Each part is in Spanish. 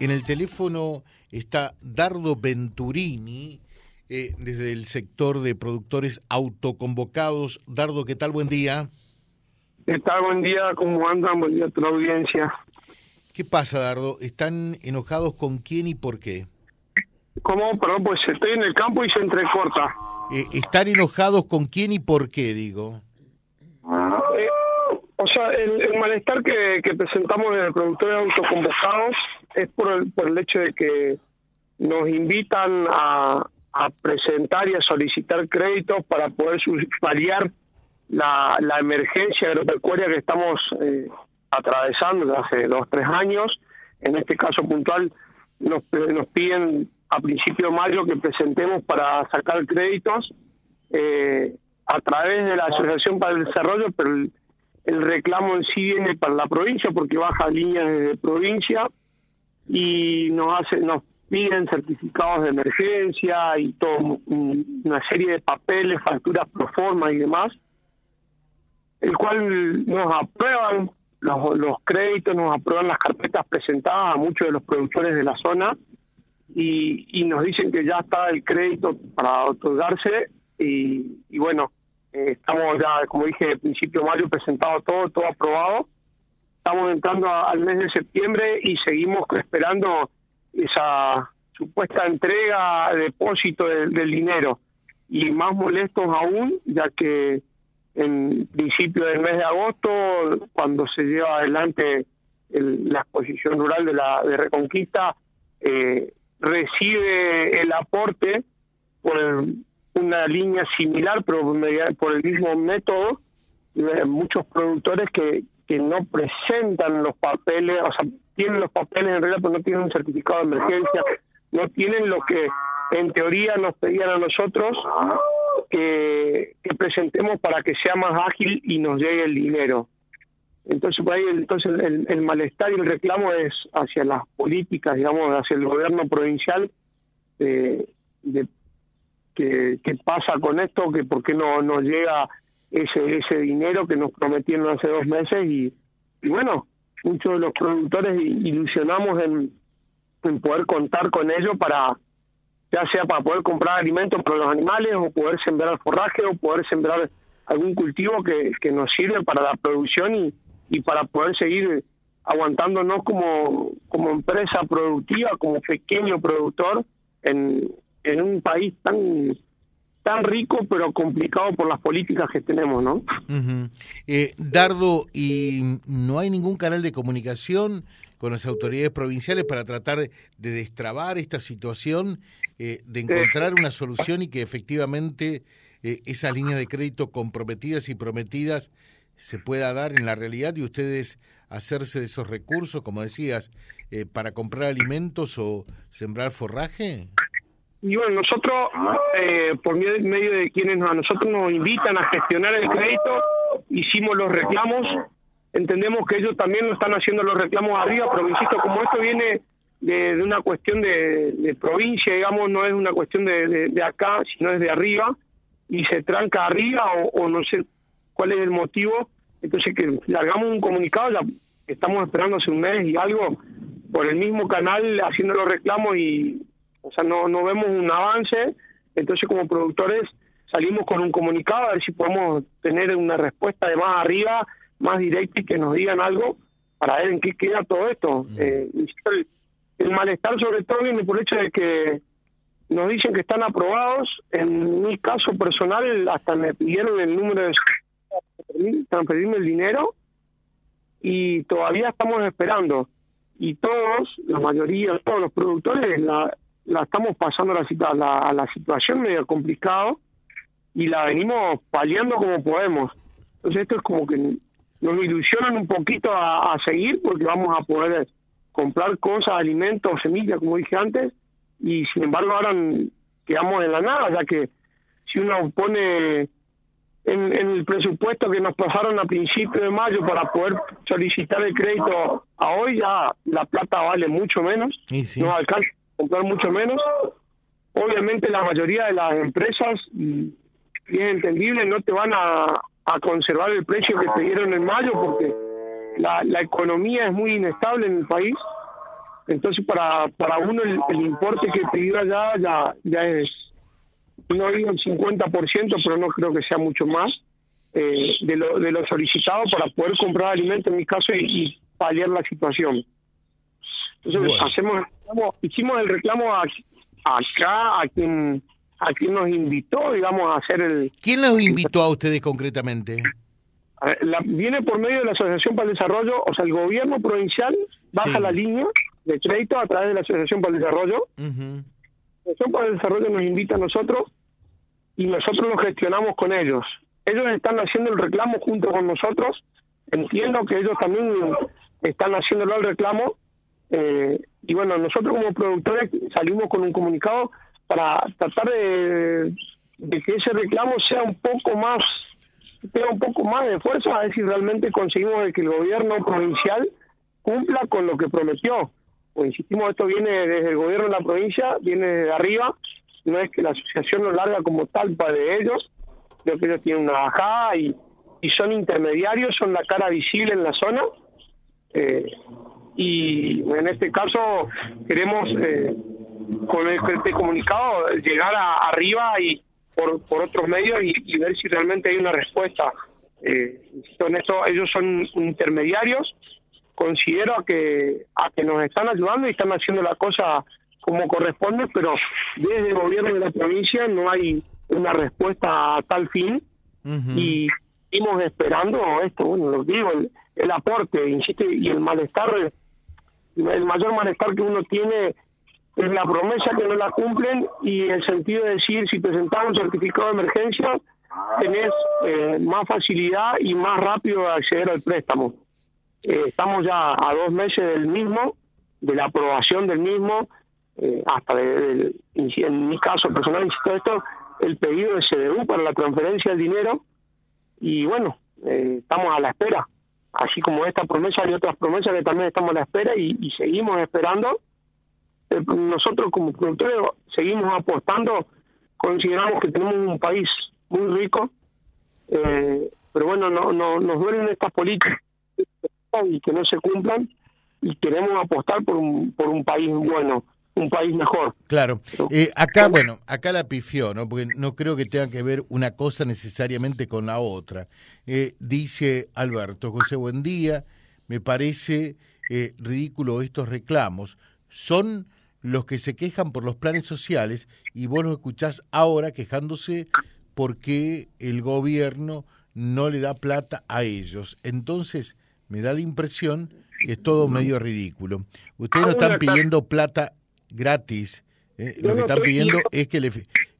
En el teléfono está Dardo Venturini, eh, desde el sector de productores autoconvocados. Dardo, ¿qué tal? Buen día. ¿Qué tal? Buen día, ¿cómo andan? Buen día a la audiencia. ¿Qué pasa, Dardo? ¿Están enojados con quién y por qué? ¿Cómo? Perdón, pues estoy en el campo y se entrecorta. Eh, ¿Están enojados con quién y por qué, digo? Eh, o sea, el, malestar que, presentamos de productores autoconvocados es por el, por el hecho de que nos invitan a, presentar y a solicitar créditos para poder variar la, la emergencia agropecuaria que estamos eh, atravesando desde hace dos tres años. En este caso puntual nos, nos piden a principio de mayo que presentemos para sacar créditos eh, a través de la Asociación para el Desarrollo, pero el, reclamo en sí viene para la provincia porque baja líneas de provincia y nos hace nos piden certificados de emergencia y todo una serie de papeles, facturas pro forma y demás, el cual nos aprueban los, los créditos, nos aprueban las carpetas presentadas a muchos de los productores de la zona y, y nos dicen que ya está el crédito para otorgarse y, y bueno, eh, estamos ya, como dije, al principio de mayo presentado todo, todo aprobado. Estamos entrando al mes de septiembre y seguimos esperando esa supuesta entrega, depósito del, dinero. Y más molestos aún, ya que en principio del mes de agosto, cuando se lleva adelante la exposición rural de la de Reconquista, eh, recibe el aporte por una línea similar, pero por el mismo método, muchos productores que, que no presentan los papeles, o sea, tienen los papeles en realidad, pero no tienen un certificado de emergencia, no tienen lo que en teoría nos pedían a nosotros que, presentemos para que sea más ágil y nos llegue el dinero. Entonces, por ahí, entonces el, malestar y el reclamo es hacia las políticas, digamos, hacia el gobierno provincial, de, que, pasa con esto, que por qué no nos llega ese ese dinero que nos prometieron hace dos meses y, bueno, muchos de los productores ilusionamos en, en poder contar con ello para, ya sea para poder comprar alimentos para los animales o poder sembrar forraje o poder sembrar algún cultivo que, que nos sirve para la producción y, y para poder seguir aguantándonos como, como empresa productiva, como pequeño productor en, en un país tan tan rico pero complicado por las políticas que tenemos, ¿no? eh, Dardo, ¿y no hay ningún canal de comunicación con las autoridades provinciales para tratar de destrabar esta situación, eh, de encontrar una solución y que efectivamente eh, esas líneas de crédito comprometidas y prometidas se pueda dar en la realidad y ustedes hacerse de esos recursos, como decías, eh, para comprar alimentos o sembrar forraje? Y bueno, nosotros, eh, por medio de quienes a nosotros nos invitan a gestionar el crédito, hicimos los reclamos. Entendemos que ellos también lo están haciendo los reclamos arriba, pero insisto, como esto viene de, una cuestión de, provincia, digamos, no es una cuestión de, de, acá, sino es de arriba, y se tranca arriba o, o no sé cuál es el motivo. Entonces, que largamos un comunicado, ya estamos esperando hace un mes y algo, por el mismo canal haciendo los reclamos y, o sea, no, no vemos un avance. Entonces, como productores, salimos con un comunicado a ver si podemos tener una respuesta de más arriba, más directa y que nos digan algo para ver en qué queda todo esto. Mm. Eh, el, malestar sobre todo viene por el hecho de que nos dicen que están aprobados. En mi caso personal, hasta me pidieron el número de transferirme el dinero y todavía estamos esperando. Y todos, la mayoría, todos los productores, la, la estamos pasando a la, la, la situación medio complicado y la venimos paliando como podemos. Entonces esto es como que nos ilusionan un poquito a, a seguir porque vamos a poder comprar cosas, alimentos, semillas, como dije antes, y sin embargo ahora quedamos en la nada, ya que si uno pone en, el presupuesto que nos pasaron a principios de mayo para poder solicitar el crédito a hoy, ya la plata vale mucho menos, no alcanza comprar mucho menos. Obviamente la mayoría de las empresas, y es entendible, no te van a, conservar el precio que te dieron en mayo porque la, la economía es muy inestable en el país Entonces, para, para uno el, importe que pidió allá ya, ya es, no digo el 50%, pero no creo que sea mucho más, eh, de, lo, de lo solicitado para poder comprar alimentos en mi caso y, paliar la situación. Entonces, hacemos, hicimos el reclamo acá, a quien, a quien nos invitó, digamos, a hacer el... ¿Quién los invitó a ustedes concretamente? La, viene por medio de la Asociación para el Desarrollo, o sea, el gobierno provincial baja la línea de crédito a través de la Asociación para el Desarrollo. La Asociación para el Desarrollo nos invita a nosotros y nosotros lo gestionamos con ellos. Ellos están haciendo el reclamo junto con nosotros. Entiendo que ellos también están haciéndolo el reclamo. Eh, y bueno, nosotros como productores salimos con un comunicado para tratar de, de que ese reclamo sea un poco más tenga un poco más de fuerza a ver si realmente conseguimos que el gobierno provincial cumpla con lo que prometió. Pues insistimos, esto viene desde el gobierno de la provincia, viene de arriba, no es que la asociación lo larga como tal para de ellos, creo que ellos tienen una bajada y, y son intermediarios, son la cara visible en la zona. Eh, y en este caso queremos eh, con este comunicado llegar a, arriba y por, por otros medios y, ver si realmente hay una respuesta. Eh, en esto, ellos son intermediarios, considero que, a que nos están ayudando y están haciendo la cosa como corresponde, pero desde el gobierno de la provincia no hay una respuesta a tal fin. Y seguimos esperando esto, bueno, lo digo, el, aporte, insisto, y el malestar, el mayor malestar que uno tiene es la promesa que no la cumplen y el sentido de decir si presentamos un certificado de emergencia tenés eh, más facilidad y más rápido de acceder al préstamo. Eh, estamos ya a dos meses del mismo, de la aprobación del mismo, eh, hasta de, en mi caso personal, insisto esto, el pedido de CDU para la transferencia del dinero y bueno, estamos a la espera. Así como esta promesa y otras promesas que también estamos a la espera y seguimos esperando. Eh, nosotros como productores seguimos apostando, consideramos que tenemos un país muy rico, eh, pero bueno, no, no nos duelen estas políticas y que no se cumplan y queremos apostar por un, por un país bueno un país mejor. Claro. Eh, acá, bueno, acá la pifió, ¿no? Porque no creo que tenga que ver una cosa necesariamente con la otra. dice Alberto, José, buen día. Me parece ridículo estos reclamos. Son los que se quejan por los planes sociales y vos los escuchás ahora quejándose porque el gobierno no le da plata a ellos. Entonces, me da la impresión que es todo medio ridículo. Ustedes no están pidiendo plata gratis, ¿eh? lo que están pidiendo es que le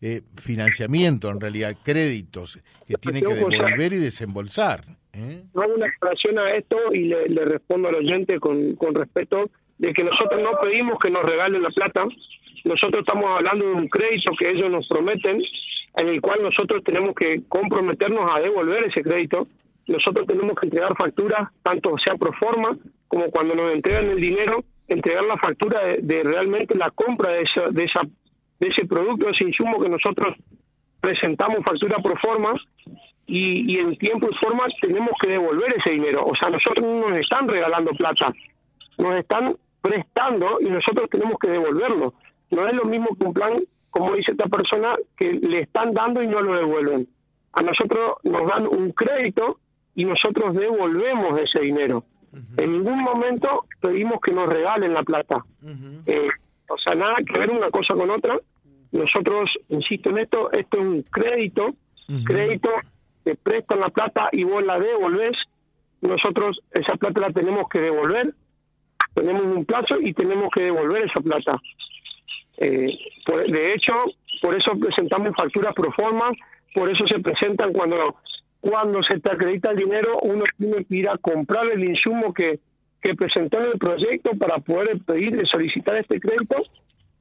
eh, financiamiento, en realidad, créditos que tienen que devolver y desembolsar. ¿eh? Hago una aclaración a esto y le, le respondo al oyente con, con respeto de que nosotros no pedimos que nos regalen la plata, nosotros estamos hablando de un crédito que ellos nos prometen, en el cual nosotros tenemos que comprometernos a devolver ese crédito, nosotros tenemos que entregar facturas, tanto sea pro forma como cuando nos entregan el dinero, entregar la factura de, realmente la compra de, esa, de, esa, de ese producto, de ese insumo que nosotros presentamos factura pro forma y, y en tiempo y forma tenemos que devolver ese dinero. O sea, nosotros no nos están regalando plata, nos están prestando y nosotros tenemos que devolverlo. No es lo mismo que un plan, como dice esta persona, que le están dando y no lo devuelven. A nosotros nos dan un crédito y nosotros devolvemos ese dinero. En ningún momento pedimos que nos regalen la plata. Eh, o sea, nada que ver una cosa con otra. Nosotros, insisto en esto, esto es un crédito, crédito, te prestan la plata y vos la devolvés. Nosotros esa plata la tenemos que devolver tenemos un plazo y tenemos que devolver esa plata. Eh, de hecho, por eso presentamos facturas pro forma, por eso se presentan cuando cuando se te acredita el dinero, uno tiene que ir a comprar el insumo que, que presentó en el proyecto para poder pedir, solicitar este crédito,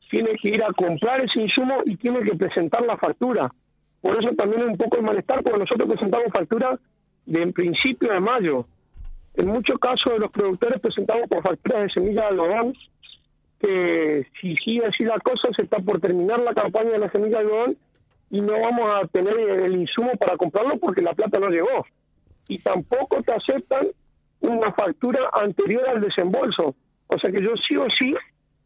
tiene que ir a comprar ese insumo y tiene que presentar la factura. Por eso también es un poco el malestar, porque nosotros presentamos factura de en principio de mayo. En muchos casos de los productores presentamos por facturas de semilla de algodón, que si sigue así la cosa, se está por terminar la campaña de la semilla de algodón y no vamos a tener el insumo para comprarlo porque la plata no llegó. Y tampoco te aceptan una factura anterior al desembolso. O sea que yo sí o sí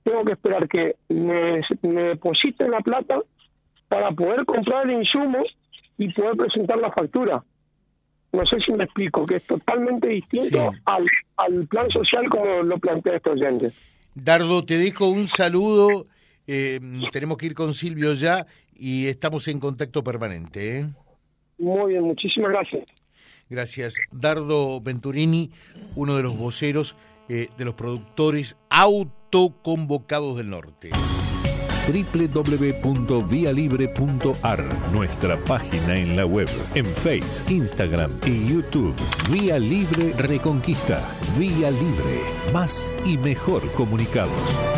tengo que esperar que me, me depositen la plata para poder comprar el insumo y poder presentar la factura. No sé si me explico, que es totalmente distinto al, al plan social como lo plantea este oyente. Dardo, te dejo un saludo. Eh, tenemos que ir con Silvio ya y estamos en contacto permanente. ¿eh? Muy bien, muchísimas gracias. Gracias. Dardo Venturini, uno de los voceros eh, de los productores autoconvocados del norte www.vialibre.ar, nuestra página en la web, en Face, Instagram y YouTube. Vía Libre Reconquista. Vía Libre. Más y mejor comunicados.